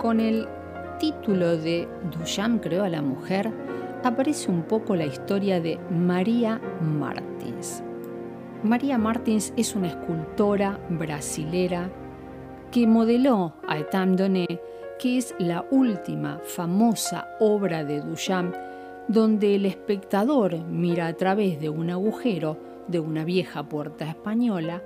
Con el título de Duchamp creó a la mujer, aparece un poco la historia de María Martins. María Martins es una escultora brasilera que modeló a Etam Doné, que es la última famosa obra de Duchamp, donde el espectador mira a través de un agujero de una vieja puerta española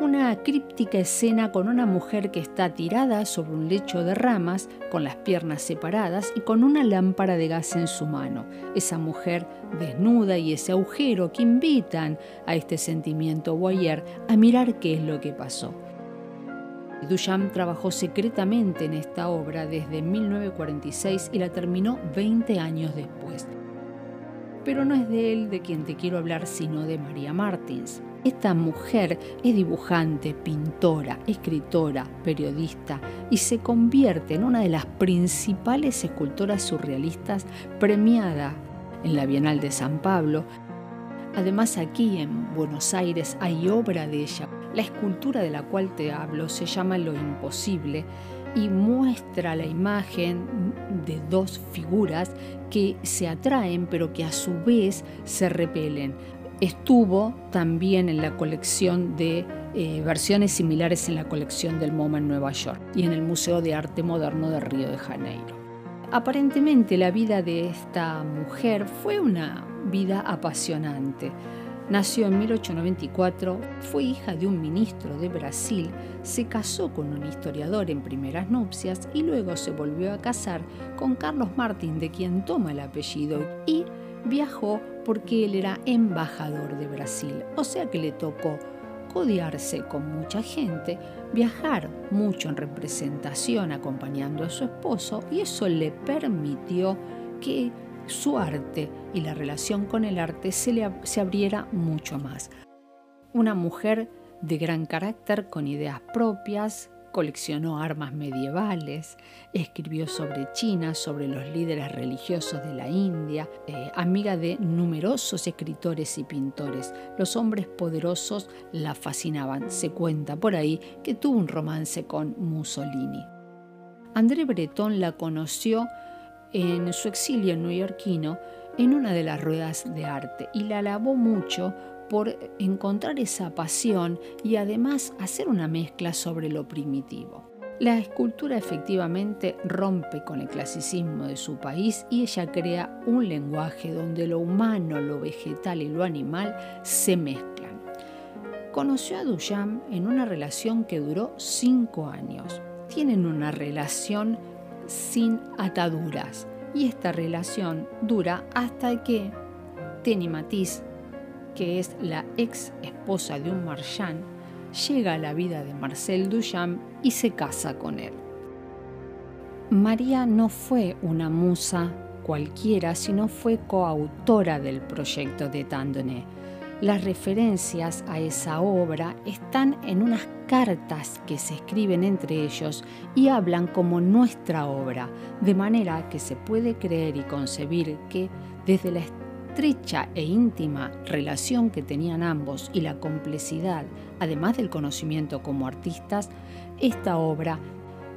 una críptica escena con una mujer que está tirada sobre un lecho de ramas, con las piernas separadas y con una lámpara de gas en su mano. Esa mujer desnuda y ese agujero que invitan a este sentimiento voyeur a mirar qué es lo que pasó. Duchamp trabajó secretamente en esta obra desde 1946 y la terminó 20 años después. Pero no es de él de quien te quiero hablar, sino de María Martins. Esta mujer es dibujante, pintora, escritora, periodista y se convierte en una de las principales escultoras surrealistas premiada en la Bienal de San Pablo. Además aquí en Buenos Aires hay obra de ella. La escultura de la cual te hablo se llama Lo Imposible y muestra la imagen de dos figuras que se atraen pero que a su vez se repelen. Estuvo también en la colección de eh, versiones similares en la colección del MoMA en Nueva York y en el Museo de Arte Moderno de Río de Janeiro. Aparentemente la vida de esta mujer fue una vida apasionante. Nació en 1894, fue hija de un ministro de Brasil, se casó con un historiador en primeras nupcias y luego se volvió a casar con Carlos Martín, de quien toma el apellido, y viajó porque él era embajador de Brasil, o sea que le tocó codiarse con mucha gente, viajar mucho en representación acompañando a su esposo y eso le permitió que su arte y la relación con el arte se, le, se abriera mucho más. Una mujer de gran carácter, con ideas propias, coleccionó armas medievales, escribió sobre China, sobre los líderes religiosos de la India, eh, amiga de numerosos escritores y pintores. Los hombres poderosos la fascinaban. Se cuenta por ahí que tuvo un romance con Mussolini. André Breton la conoció en su exilio neoyorquino en una de las ruedas de arte y la alabó mucho por encontrar esa pasión y además hacer una mezcla sobre lo primitivo. La escultura efectivamente rompe con el clasicismo de su país y ella crea un lenguaje donde lo humano, lo vegetal y lo animal se mezclan. Conoció a Duchamp en una relación que duró cinco años. Tienen una relación sin ataduras y esta relación dura hasta que Tenny Matisse que es la ex esposa de un marchand, llega a la vida de Marcel Duchamp y se casa con él. María no fue una musa cualquiera, sino fue coautora del proyecto de Tandonnet. Las referencias a esa obra están en unas cartas que se escriben entre ellos y hablan como nuestra obra, de manera que se puede creer y concebir que desde la estrecha e íntima relación que tenían ambos y la complejidad, además del conocimiento como artistas, esta obra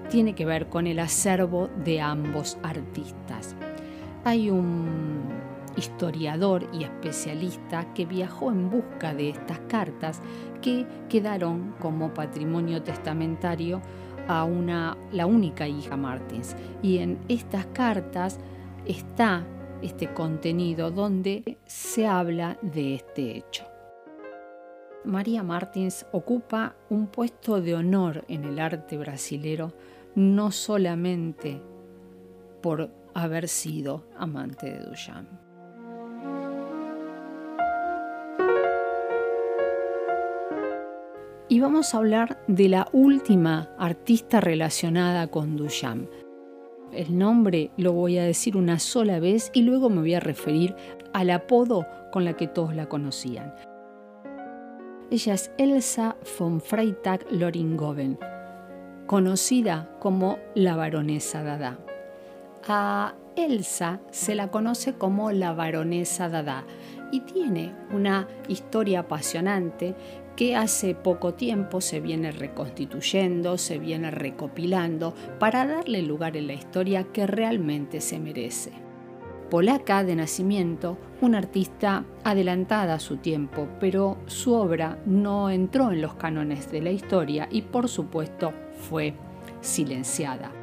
tiene que ver con el acervo de ambos artistas. Hay un historiador y especialista que viajó en busca de estas cartas que quedaron como patrimonio testamentario a una, la única hija Martins. Y en estas cartas está este contenido donde se habla de este hecho. María Martins ocupa un puesto de honor en el arte brasilero no solamente por haber sido amante de Duchamp. Y vamos a hablar de la última artista relacionada con Duchamp, el nombre lo voy a decir una sola vez y luego me voy a referir al apodo con la que todos la conocían. Ella es Elsa von Freytag Loringoven, conocida como la baronesa Dada. A Elsa se la conoce como la baronesa Dada y tiene una historia apasionante que hace poco tiempo se viene reconstituyendo, se viene recopilando para darle lugar en la historia que realmente se merece. Polaca de nacimiento, una artista adelantada a su tiempo, pero su obra no entró en los cánones de la historia y por supuesto fue silenciada.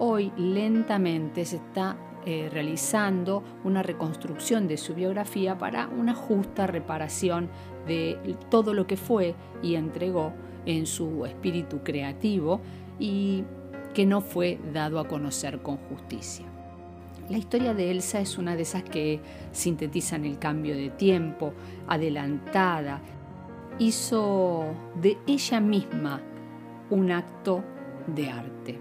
Hoy lentamente se está eh, realizando una reconstrucción de su biografía para una justa reparación de todo lo que fue y entregó en su espíritu creativo y que no fue dado a conocer con justicia. La historia de Elsa es una de esas que sintetizan el cambio de tiempo, adelantada, hizo de ella misma un acto de arte.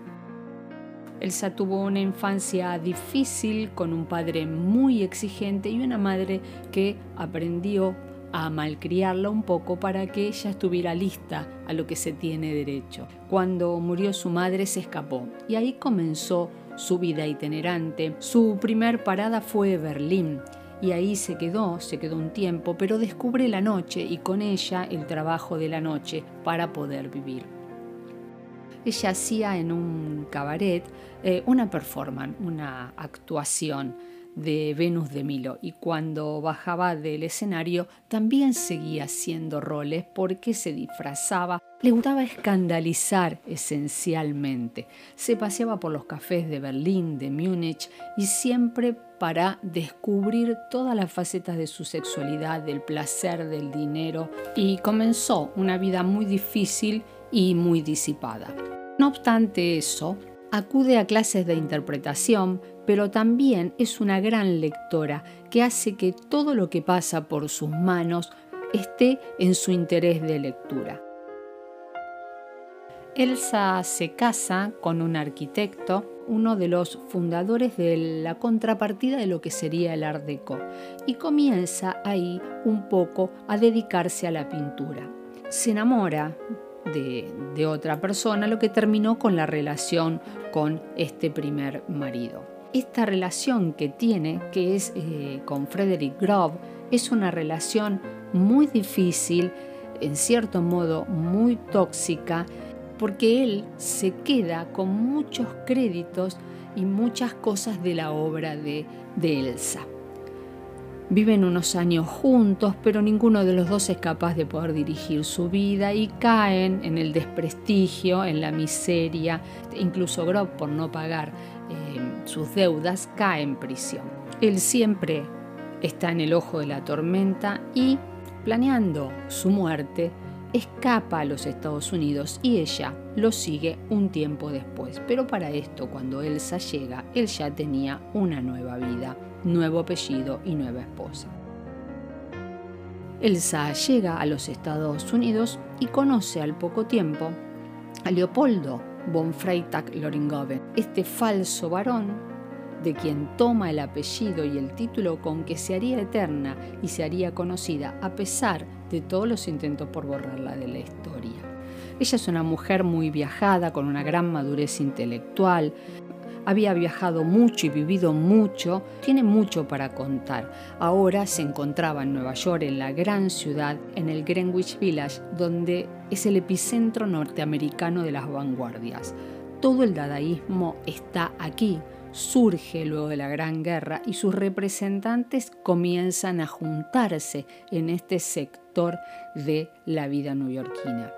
Elsa tuvo una infancia difícil con un padre muy exigente y una madre que aprendió a malcriarla un poco para que ella estuviera lista a lo que se tiene derecho. Cuando murió su madre se escapó y ahí comenzó su vida itinerante. Su primer parada fue Berlín y ahí se quedó, se quedó un tiempo, pero descubre la noche y con ella el trabajo de la noche para poder vivir ella hacía en un cabaret eh, una performance, una actuación de Venus de Milo y cuando bajaba del escenario también seguía haciendo roles porque se disfrazaba, le gustaba escandalizar esencialmente. Se paseaba por los cafés de Berlín, de Múnich y siempre para descubrir todas las facetas de su sexualidad, del placer, del dinero y comenzó una vida muy difícil y muy disipada. No obstante eso, acude a clases de interpretación, pero también es una gran lectora que hace que todo lo que pasa por sus manos esté en su interés de lectura. Elsa se casa con un arquitecto, uno de los fundadores de la contrapartida de lo que sería el Art Deco, y comienza ahí un poco a dedicarse a la pintura. Se enamora de, otra persona, lo que terminó con la relación con este primer marido. Esta relación que tiene, que es eh, con Frederick Grove, es una relación muy difícil, en cierto modo muy tóxica, porque él se queda con muchos créditos y muchas cosas de la obra de Elsa. Viven unos años juntos, pero ninguno de los dos es capaz de poder dirigir su vida y caen en el desprestigio, en la miseria. Incluso Grob, por no pagar eh, sus deudas, cae en prisión. Él siempre está en el ojo de la tormenta y, planeando su muerte, escapa a los Estados Unidos y ella lo sigue un tiempo después. Pero para esto, cuando Elsa llega, él ya tenía una nueva vida nuevo apellido y nueva esposa. Elsa llega a los Estados Unidos y conoce al poco tiempo a Leopoldo von Freytag Loringoven, este falso varón de quien toma el apellido y el título con que se haría eterna y se haría conocida a pesar de todos los intentos por borrarla de la historia. Ella es una mujer muy viajada, con una gran madurez intelectual, había viajado mucho y vivido mucho, tiene mucho para contar. Ahora se encontraba en Nueva York, en la gran ciudad, en el Greenwich Village, donde es el epicentro norteamericano de las vanguardias. Todo el dadaísmo está aquí, surge luego de la Gran Guerra y sus representantes comienzan a juntarse en este sector de la vida neoyorquina.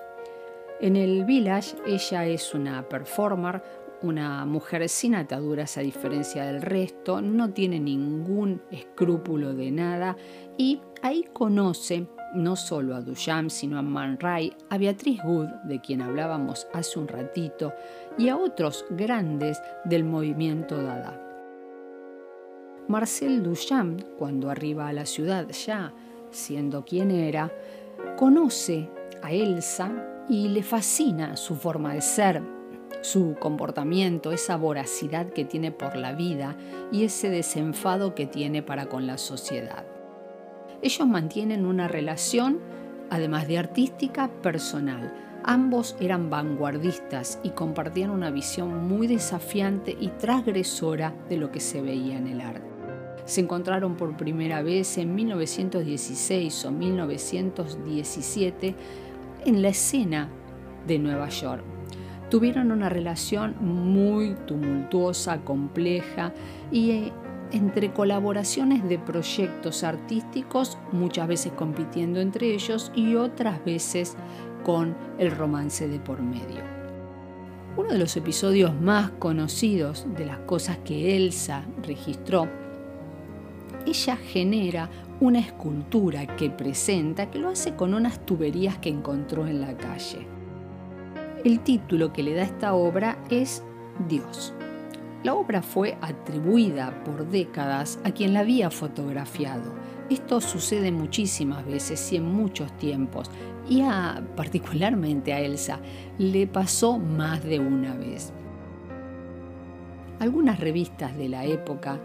En el Village ella es una performer, una mujer sin ataduras a diferencia del resto, no tiene ningún escrúpulo de nada y ahí conoce no solo a Duchamp, sino a Man Ray, a Beatriz Wood, de quien hablábamos hace un ratito, y a otros grandes del movimiento Dada. Marcel Duchamp, cuando arriba a la ciudad ya siendo quien era, conoce a Elsa y le fascina su forma de ser, su comportamiento, esa voracidad que tiene por la vida y ese desenfado que tiene para con la sociedad. Ellos mantienen una relación, además de artística, personal. Ambos eran vanguardistas y compartían una visión muy desafiante y transgresora de lo que se veía en el arte. Se encontraron por primera vez en 1916 o 1917 en la escena de Nueva York. Tuvieron una relación muy tumultuosa, compleja y eh, entre colaboraciones de proyectos artísticos, muchas veces compitiendo entre ellos y otras veces con el romance de por medio. Uno de los episodios más conocidos de las cosas que Elsa registró, ella genera una escultura que presenta, que lo hace con unas tuberías que encontró en la calle. El título que le da esta obra es Dios. La obra fue atribuida por décadas a quien la había fotografiado. Esto sucede muchísimas veces y en muchos tiempos, y particularmente a Elsa le pasó más de una vez. Algunas revistas de la época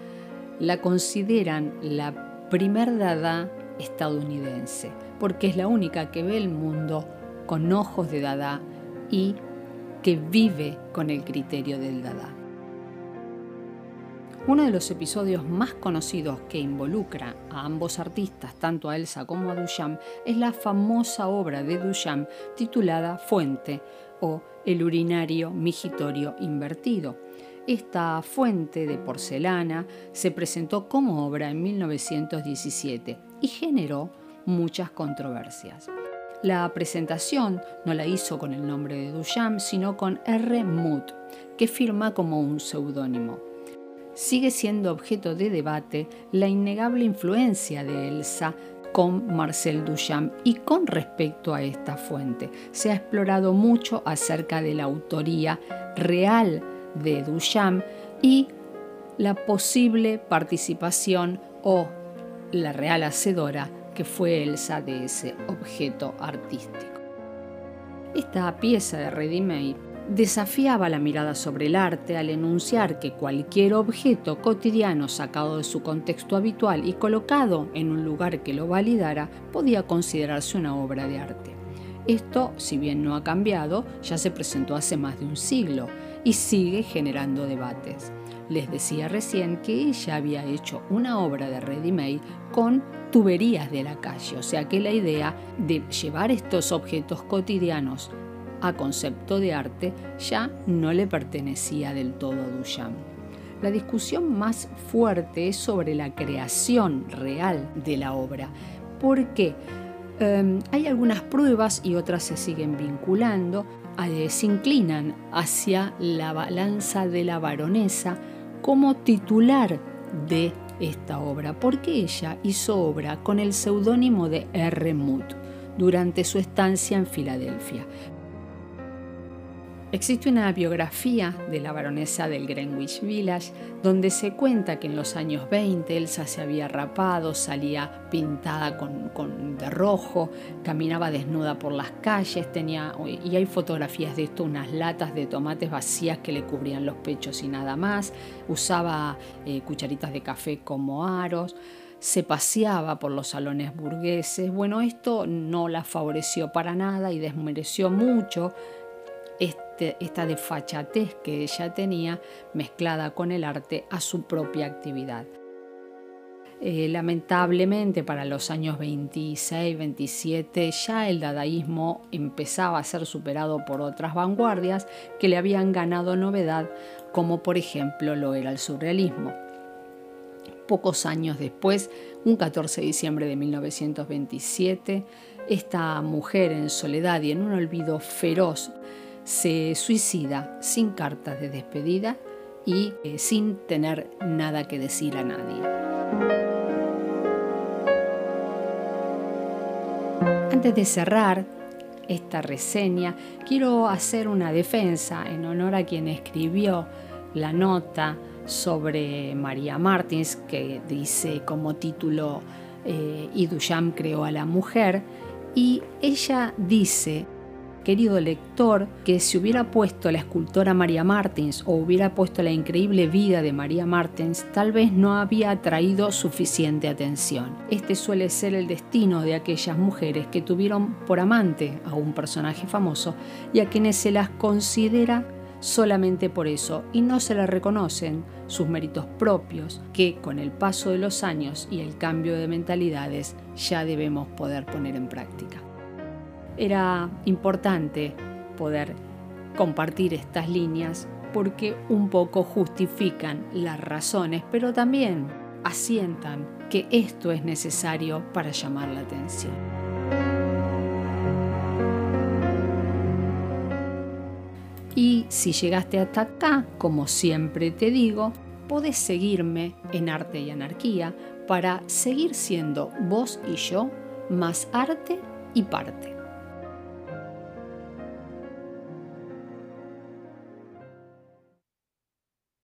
la consideran la primer dada estadounidense, porque es la única que ve el mundo con ojos de dada y que vive con el criterio del dada. Uno de los episodios más conocidos que involucra a ambos artistas, tanto a Elsa como a Duchamp, es la famosa obra de Duchamp titulada Fuente o El urinario migitorio invertido. Esta fuente de porcelana se presentó como obra en 1917 y generó muchas controversias. La presentación no la hizo con el nombre de Duchamp, sino con R. Mood, que firma como un seudónimo sigue siendo objeto de debate la innegable influencia de Elsa con Marcel Duchamp y con respecto a esta fuente. Se ha explorado mucho acerca de la autoría real de Duchamp y la posible participación o la real hacedora que fue Elsa de ese objeto artístico. Esta pieza de Ready desafiaba la mirada sobre el arte al enunciar que cualquier objeto cotidiano sacado de su contexto habitual y colocado en un lugar que lo validara podía considerarse una obra de arte. Esto, si bien no ha cambiado, ya se presentó hace más de un siglo y sigue generando debates. Les decía recién que ella había hecho una obra de ready-made con tuberías de la calle, o sea que la idea de llevar estos objetos cotidianos a concepto de arte ya no le pertenecía del todo a Duchamp. La discusión más fuerte es sobre la creación real de la obra, porque em, hay algunas pruebas y otras se siguen vinculando, eh, se inclinan hacia la balanza de la baronesa como titular de esta obra, porque ella hizo obra con el seudónimo de R. Mood durante su estancia en Filadelfia. Existe una biografía de la baronesa del Greenwich Village donde se cuenta que en los años 20 Elsa se había rapado, salía pintada con, de rojo, caminaba desnuda por las calles, tenía, y hay fotografías de esto, unas latas de tomates vacías que le cubrían los pechos y nada más, usaba eh, cucharitas de café como aros se paseaba por los salones burgueses. Bueno, esto no la favoreció para nada y desmereció mucho este, esta desfachatez que ella tenía mezclada con el arte a su propia actividad. Eh, lamentablemente para los años 26, 27 ya el dadaísmo empezaba a ser superado por otras vanguardias que le habían ganado novedad, como por ejemplo lo era el surrealismo. Pocos años después, un 14 de diciembre de 1927, esta mujer en soledad y en un olvido feroz se suicida sin cartas de despedida y eh, sin tener nada que decir a nadie. Antes de cerrar esta reseña, quiero hacer una defensa en honor a quien escribió la nota sobre María Martins, que dice como título eh, Y Duchamp creó a la mujer, y ella dice querido lector que si hubiera puesto la escultora María Martins o hubiera puesto la increíble vida de María Martins, tal vez no había atraído suficiente atención. Este suele ser el destino de aquellas mujeres que tuvieron por amante a un personaje famoso y a quienes se las considera solamente por eso y no se le reconocen sus méritos propios que con el paso de los años y el cambio de mentalidades ya debemos poder poner en práctica. Era importante poder compartir estas líneas porque un poco justifican las razones, pero también asientan que esto es necesario para llamar la atención. Y si llegaste hasta acá, como siempre te digo, podés seguirme en Arte y Anarquía para seguir siendo vos y yo más arte y parte.